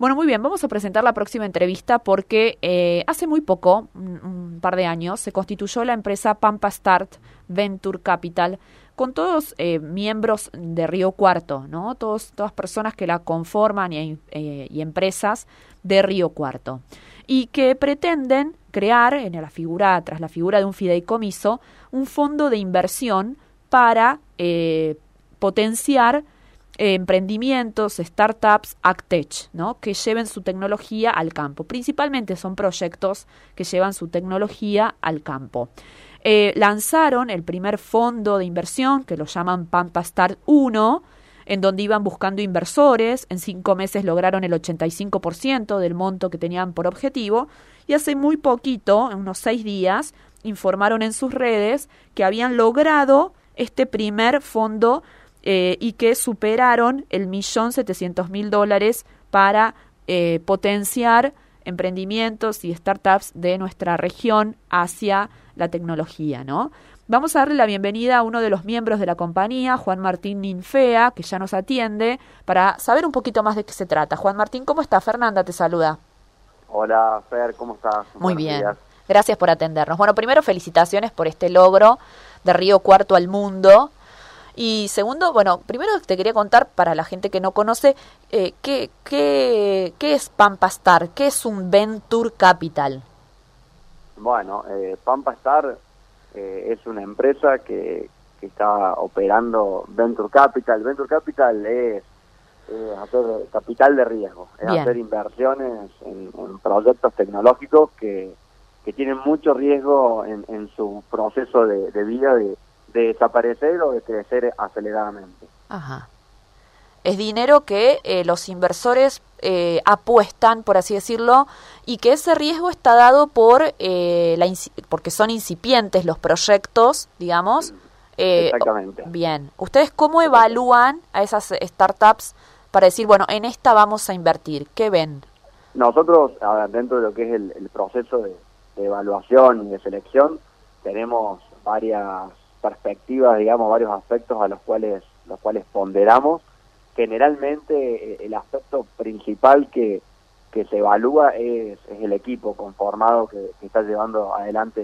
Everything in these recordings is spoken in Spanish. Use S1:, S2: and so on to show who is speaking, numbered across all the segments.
S1: Bueno, muy bien, vamos a presentar la próxima entrevista porque eh, hace muy poco, un, par de años, se constituyó la empresa Pampa Start Venture Capital con todos eh, miembros de Río Cuarto, ¿no? Todos, todas personas que la conforman y, eh, y empresas de Río Cuarto y que pretenden crear en la figura, tras la figura de un fideicomiso, un fondo de inversión para potenciar emprendimientos, startups, AgTech, ¿no? que lleven su tecnología al campo. Principalmente son proyectos que llevan su tecnología al campo. Eh, lanzaron el primer fondo de inversión, que lo llaman Pampa Start 1, en donde iban buscando inversores. En cinco meses lograron el 85% del monto que tenían por objetivo. Y hace muy poquito, en unos seis días, informaron en sus redes que habían logrado este primer fondo eh, y que superaron el millón setecientos mil dólares para eh, potenciar emprendimientos y startups de nuestra región hacia la tecnología, ¿no? Vamos a darle la bienvenida a uno de los miembros de la compañía, Juan Martín Ninfea, que ya nos atiende, para saber un poquito más de qué se trata. Juan Martín, ¿cómo está? Fernanda te saluda.
S2: Hola, Fer, ¿cómo estás?
S1: Muy bien. Gracias por atendernos. Bueno, primero felicitaciones por este logro de Río Cuarto al mundo. Y segundo, bueno, primero te quería contar para la gente que no conoce, eh, ¿qué, qué, qué es Pampa Star? ¿Qué es un Venture Capital?
S2: Bueno, eh, Pampa Star eh, es una empresa que, que, está operando Venture Capital. Venture Capital es hacer capital de riesgo, es hacer inversiones en, proyectos tecnológicos que, que tienen mucho riesgo en, en su proceso de, de vida de de desaparecer o de crecer aceleradamente.
S1: Ajá. Es dinero que eh, los inversores eh, apuestan, por así decirlo, y que ese riesgo está dado por eh, la porque son incipientes los proyectos, digamos.
S2: Exactamente.
S1: Bien. ¿Ustedes cómo evalúan a esas startups para decir, bueno, en esta vamos a invertir? ¿Qué ven?
S2: Nosotros, dentro de lo que es el, proceso de, de evaluación y de selección, tenemos varias perspectivas, digamos, varios aspectos a los cuales, los cuales ponderamos. Generalmente eh, el aspecto principal que, que se evalúa es, es el equipo conformado que, está llevando adelante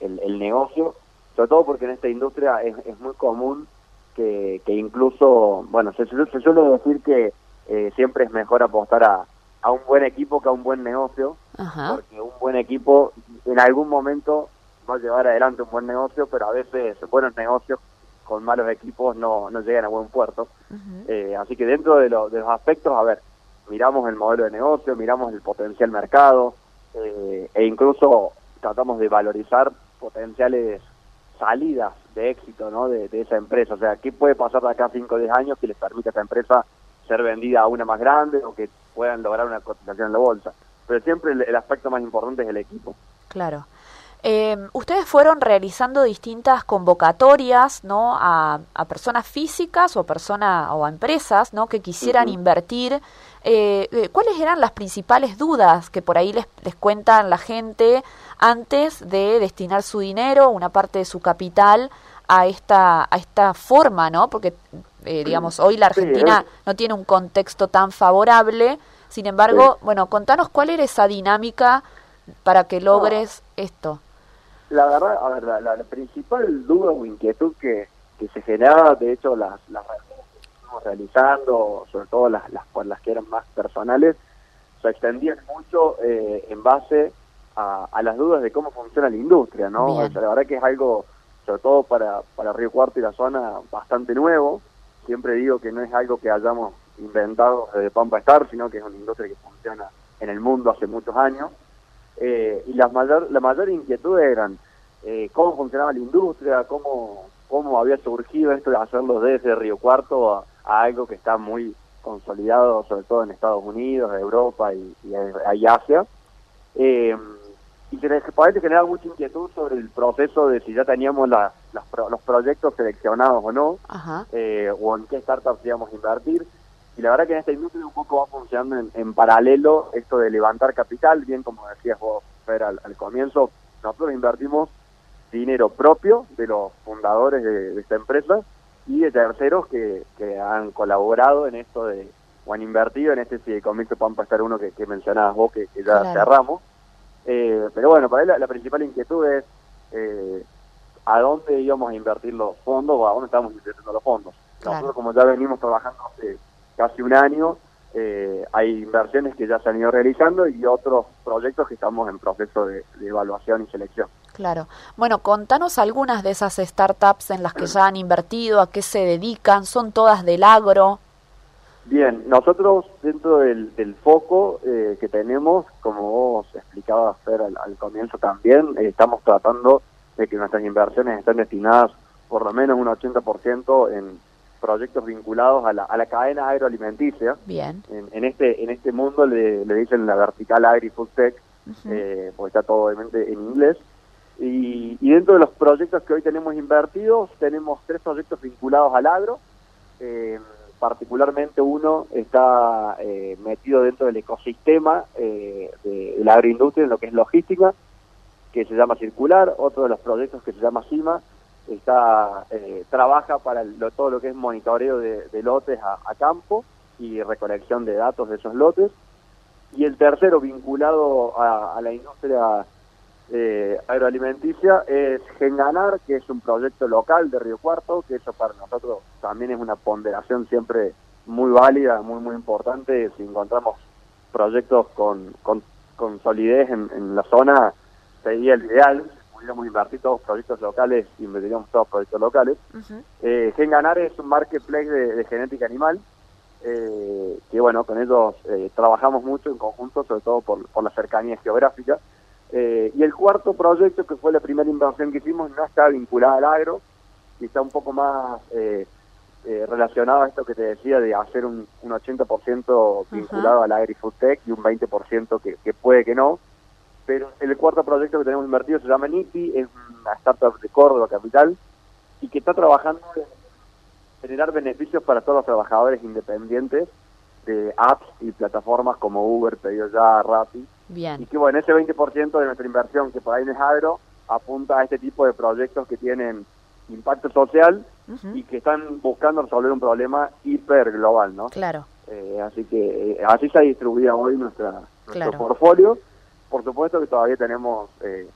S2: el, el, negocio, sobre todo porque en esta industria es, es muy común que, que incluso, bueno, se, se suele decir que eh, siempre es mejor apostar a, a un buen equipo que a un buen negocio, porque un buen equipo en algún momento va a llevar adelante un buen negocio, pero a veces buenos negocios con malos equipos no, no llegan a buen puerto. Eh, así que dentro de, los aspectos, a ver, miramos el modelo de negocio, miramos el potencial mercado eh, e incluso tratamos de valorizar potenciales salidas de éxito ¿no? de, esa empresa. O sea, ¿qué puede pasar de acá a 5 o 10 años que les permita a esa empresa ser vendida a una más grande o que puedan lograr una cotización en la bolsa? Pero siempre el aspecto más importante es el equipo.
S1: Claro. Eh, ustedes fueron realizando distintas convocatorias ¿no? a, personas físicas o, persona, o a empresas ¿no? que quisieran invertir. Eh, eh, ¿Cuáles eran las principales dudas que por ahí les, les cuentan la gente antes de destinar su dinero, una parte de su capital, a esta, a esta forma? ¿no? Porque, eh, digamos, hoy la Argentina no tiene un contexto tan favorable. Sin embargo, bueno, contanos cuál era esa dinámica para que logres esto.
S2: La verdad, a ver, la, principal duda o inquietud que, que se generaba, de hecho, las, las realizando, sobre todo las, las, las que eran más personales, se extendían mucho eh, en base a, a, las dudas de cómo funciona la industria, ¿no? la verdad que es algo, sobre todo para, para Río Cuarto y la zona, bastante nuevo. Siempre digo que no es algo que hayamos inventado desde Pampa Star, sino que es una industria que funciona en el mundo hace muchos años eh, y las mayor, la mayor inquietud eran eh, cómo funcionaba la industria, cómo, cómo había surgido esto de hacerlo desde Río Cuarto a, algo que está muy consolidado, sobre todo en Estados Unidos, Europa y, y, Asia. Eh, y se parece generar mucha inquietud sobre el proceso de si ya teníamos la, los proyectos seleccionados o no, eh, o en qué startups íbamos a invertir. Y la verdad que en esta industria un poco va funcionando en, paralelo esto de levantar capital, bien como decías vos, Fer, al, comienzo, nosotros invertimos dinero propio de los fundadores de, esta empresa y de terceros que, que han colaborado en esto de, o han invertido en este fideicomiso Pampa Estar uno que, que mencionabas vos, que, ya cerramos. Eh, pero bueno, para él la, principal inquietud es eh, a dónde íbamos a invertir los fondos o a dónde estamos invirtiendo los fondos. Nosotros como ya venimos trabajando hace casi un año, eh, hay inversiones que ya se han ido realizando y otros proyectos que estamos en proceso de, evaluación y selección.
S1: Claro. Bueno, contanos algunas de esas startups en las que ya han invertido, a qué se dedican, son todas del agro.
S2: Bien, nosotros dentro del, foco eh, que tenemos, como vos explicabas Fer al, comienzo también, eh, estamos tratando de que nuestras inversiones estén destinadas por lo menos un 80% en proyectos vinculados a la, a la cadena agroalimenticia.
S1: Bien.
S2: En, este en este mundo le, dicen la vertical agri-food tech, eh, porque está todo obviamente en inglés. Y, y, dentro de los proyectos que hoy tenemos invertidos, tenemos tres proyectos vinculados al agro. Eh, particularmente uno está eh, metido dentro del ecosistema eh, de, la agroindustria en lo que es logística, que se llama Circular, otro de los proyectos que se llama CIMA, está eh, trabaja para todo lo que es monitoreo de, lotes a, campo y recolección de datos de esos lotes, y el tercero vinculado a la industria eh, agroalimenticia es Genganar, que es un proyecto local de Río Cuarto, que eso para nosotros también es una ponderación siempre muy válida, muy muy importante. Si encontramos proyectos con, con, solidez en, la zona, sería el ideal. Pudiéramos invertir todos proyectos locales, invertiríamos todos proyectos locales. Eh, Genganar es un marketplace de, genética animal. Eh, que bueno, con ellos eh, trabajamos mucho en conjunto, sobre todo por, por la cercanía geográfica. Eh, y el cuarto proyecto, que fue la primera inversión que hicimos, no está vinculada al agro, y está un poco más eh, eh, relacionado a esto que te decía de hacer un, un 80% vinculado al agri-food tech y un 20% que, que puede que no. Pero el cuarto proyecto que tenemos invertido se llama NIPI, es una startup de Córdoba Capital, y que está trabajando en generar beneficios para todos los trabajadores independientes de apps y plataformas como Uber, Pedido Ya, Rappi,
S1: Bien.
S2: Y que bueno, ese 20% de nuestra inversión que por ahí no es agro apunta a este tipo de proyectos que tienen impacto social y que están buscando resolver un problema hiper global, ¿no?
S1: Claro.
S2: Eh, así que eh, así se distribuido hoy nuestra, nuestro portfolio. Por supuesto que todavía tenemos eh,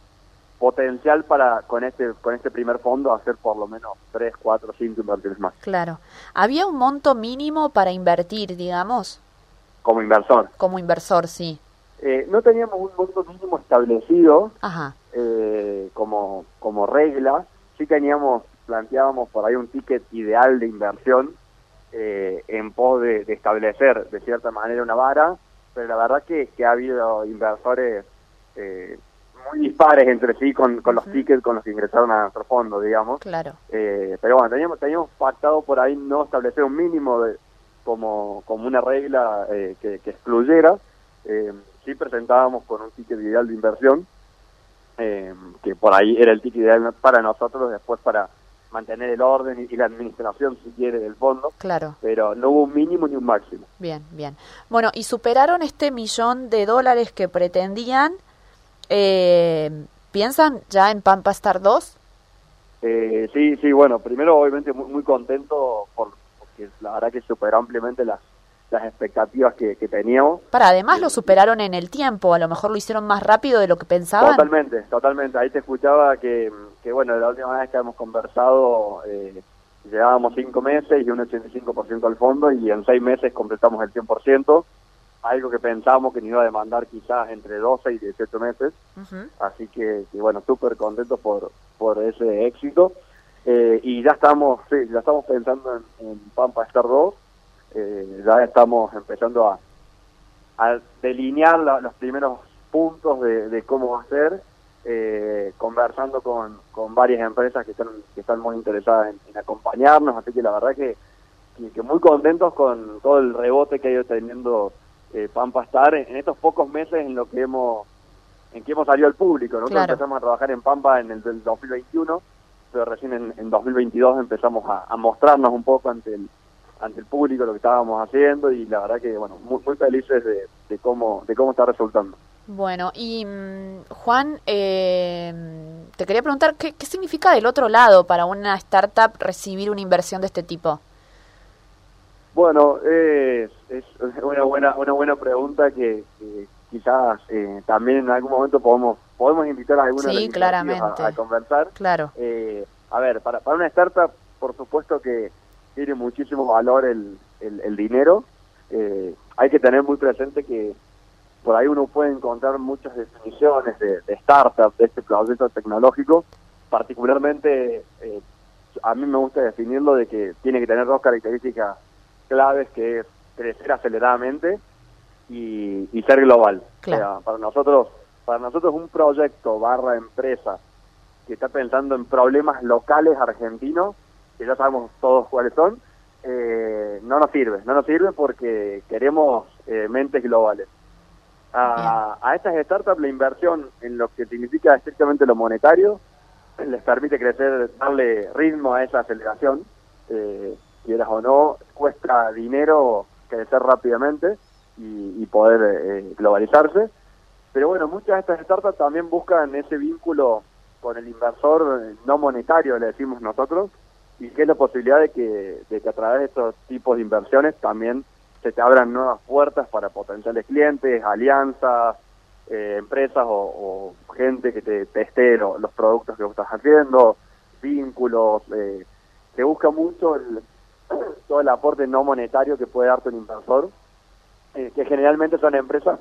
S2: potencial para con este con este primer fondo hacer por lo menos 3, 4, 5 inversiones más.
S1: Claro. ¿Había un monto mínimo para invertir, digamos?
S2: Como inversor.
S1: Como inversor, sí.
S2: Eh, no teníamos un monto mínimo establecido eh, como, como regla, sí teníamos, planteábamos por ahí un ticket ideal de inversión eh, en pos de, establecer de cierta manera una vara, pero la verdad que, que ha habido inversores muy dispares entre sí con, con los tickets con los que ingresaron a nuestro fondo, digamos.
S1: Claro.
S2: pero bueno, teníamos, teníamos pactado por ahí no establecer un mínimo de, como, como una regla que, que excluyera. Eh, sí presentábamos con un ticket ideal de inversión, eh, que por ahí era el ticket ideal para nosotros, después para mantener el orden y, la administración, si quiere, del fondo.
S1: Claro.
S2: Pero no hubo un mínimo ni un máximo.
S1: Bien, bien. Bueno, y superaron este millón de dólares que pretendían. Eh, ¿Piensan ya en Pampa Star 2?
S2: Eh, sí, sí, bueno, primero obviamente muy, muy contento por, porque la verdad que superó ampliamente las, las expectativas que, teníamos.
S1: Para, además lo superaron en el tiempo, a lo mejor lo hicieron más rápido de lo que pensaban.
S2: Totalmente, totalmente. Ahí te escuchaba que, que bueno, la última vez que hemos conversado eh, llevábamos cinco meses y un 85% al fondo y en seis meses completamos el 100%, algo que pensábamos que nos iba a demandar quizás entre 12 y 18 meses. Así que, bueno, súper contentos por, por ese éxito. Eh, y ya estamos, sí, ya estamos pensando en, en Pampa Star 2 eh, ya estamos empezando a, delinear los primeros puntos de, cómo va a ser, eh, conversando con, con varias empresas que están, que están muy interesadas en, acompañarnos, así que la verdad que, que, muy contentos con todo el rebote que ha ido teniendo eh, Pampa Star en, estos pocos meses en lo que hemos en que hemos salido al público. Nosotros empezamos a trabajar en Pampa en el del 2021, pero recién en, en 2022 empezamos a, a mostrarnos un poco ante el ante el público lo que estábamos haciendo y la verdad que bueno muy, muy felices de, cómo de cómo está resultando
S1: bueno y mm, Juan eh, te quería preguntar ¿qué, qué significa del otro lado para una startup recibir una inversión de este tipo
S2: Bueno, es una buena una buena pregunta que, quizás eh, también en algún momento podemos podemos invitar a algunos
S1: sí, claramente.
S2: A, conversar.
S1: Claro.
S2: Eh, a ver, para, para una startup, por supuesto que tiene muchísimo valor el, el, dinero. Eh, hay que tener muy presente que por ahí uno puede encontrar muchas definiciones de, de startup, de este proceso tecnológico. Particularmente, a mí me gusta definirlo de que tiene que tener dos características claves que es crecer aceleradamente y, ser global. para nosotros, para nosotros un proyecto barra empresa que está pensando en problemas locales argentinos, que ya sabemos todos cuáles son, eh, no nos sirve, no nos sirve porque queremos eh, mentes globales. A, a, estas startups la inversión en lo que significa estrictamente lo monetario les permite crecer, darle ritmo a esa aceleración. Eh, quieras o no, cuesta dinero crecer rápidamente y, poder eh, globalizarse. Pero bueno, muchas de estas startups también buscan ese vínculo con el inversor no monetario, le decimos nosotros, y que es la posibilidad de que, de que a través de estos tipos de inversiones también se te abran nuevas puertas para potenciales clientes, alianzas, eh, empresas o, gente que te teste los productos que vos estás haciendo, vínculos, eh, se busca mucho el, todo el aporte no monetario que puede darte un inversor, eh, que generalmente son empresas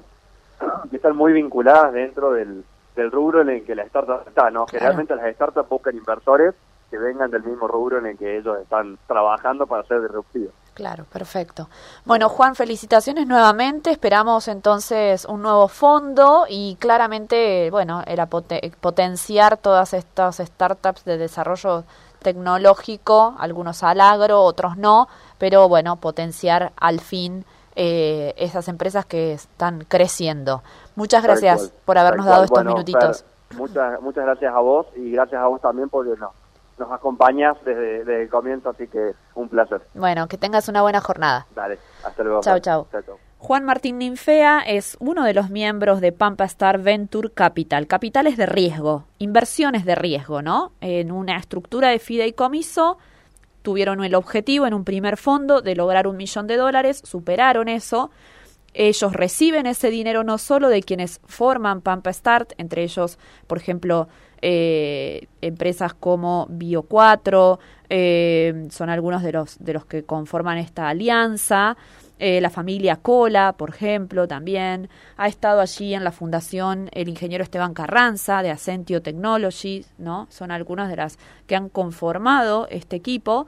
S2: que están muy vinculadas dentro del, del rubro en el que la startup está, ¿no? Generalmente las startups buscan inversores que vengan del mismo rubro en el que ellos están trabajando para ser disruptivos.
S1: Claro, perfecto. Bueno, Juan, felicitaciones nuevamente. Esperamos entonces un nuevo fondo y claramente, bueno, era potenciar todas estas startups de desarrollo tecnológico, algunos al agro, otros no, pero bueno, potenciar al fin eh, esas empresas que están creciendo. Muchas gracias por habernos dado estos minutitos.
S2: muchas, muchas gracias a vos y gracias a vos también porque no, nos acompañas desde, el comienzo, así que un placer.
S1: Bueno, que tengas una buena jornada.
S2: Dale, hasta luego.
S1: Chao, chao. Juan Martín Ninfea es uno de los miembros de Pampa Star Venture Capital. Capitales de riesgo, inversiones de riesgo, ¿no? En una estructura de fideicomiso tuvieron el objetivo en un primer fondo de lograr un millón de dólares, superaron eso. Ellos reciben ese dinero no solo de quienes forman Pampa Start, entre ellos, por ejemplo, eh, empresas como Bio4, eh, son algunos de los, de los que conforman esta alianza. Eh, la familia Cola, por ejemplo, también ha estado allí en la fundación el ingeniero Esteban Carranza de Ascentio Technologies, ¿no? Son algunas de las que han conformado este equipo.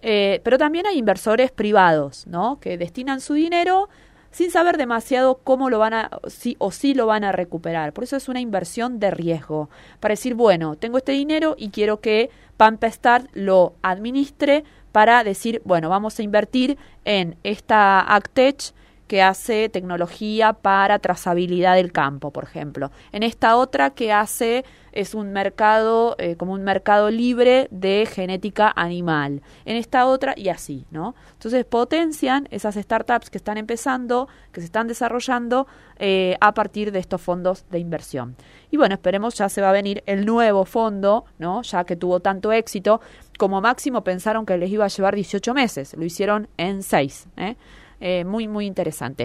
S1: Pero también hay inversores privados, ¿no? Que destinan su dinero sin saber demasiado cómo lo van a, si, o si lo van a recuperar. Por eso es una inversión de riesgo. Para decir, bueno, tengo este dinero y quiero que Pampa Start lo administre para decir, bueno, vamos a invertir en esta Actech que hace tecnología para trazabilidad del campo, por ejemplo. En esta otra que hace es un mercado, eh, como un mercado libre de genética animal. En esta otra y así, ¿no? Entonces potencian esas startups que están empezando, que se están desarrollando eh, a partir de estos fondos de inversión. Y bueno, esperemos ya se va a venir el nuevo fondo, ¿no? Ya que tuvo tanto éxito, como máximo pensaron que les iba a llevar 18 meses, lo hicieron en 6, ¿eh? muy, muy interesante.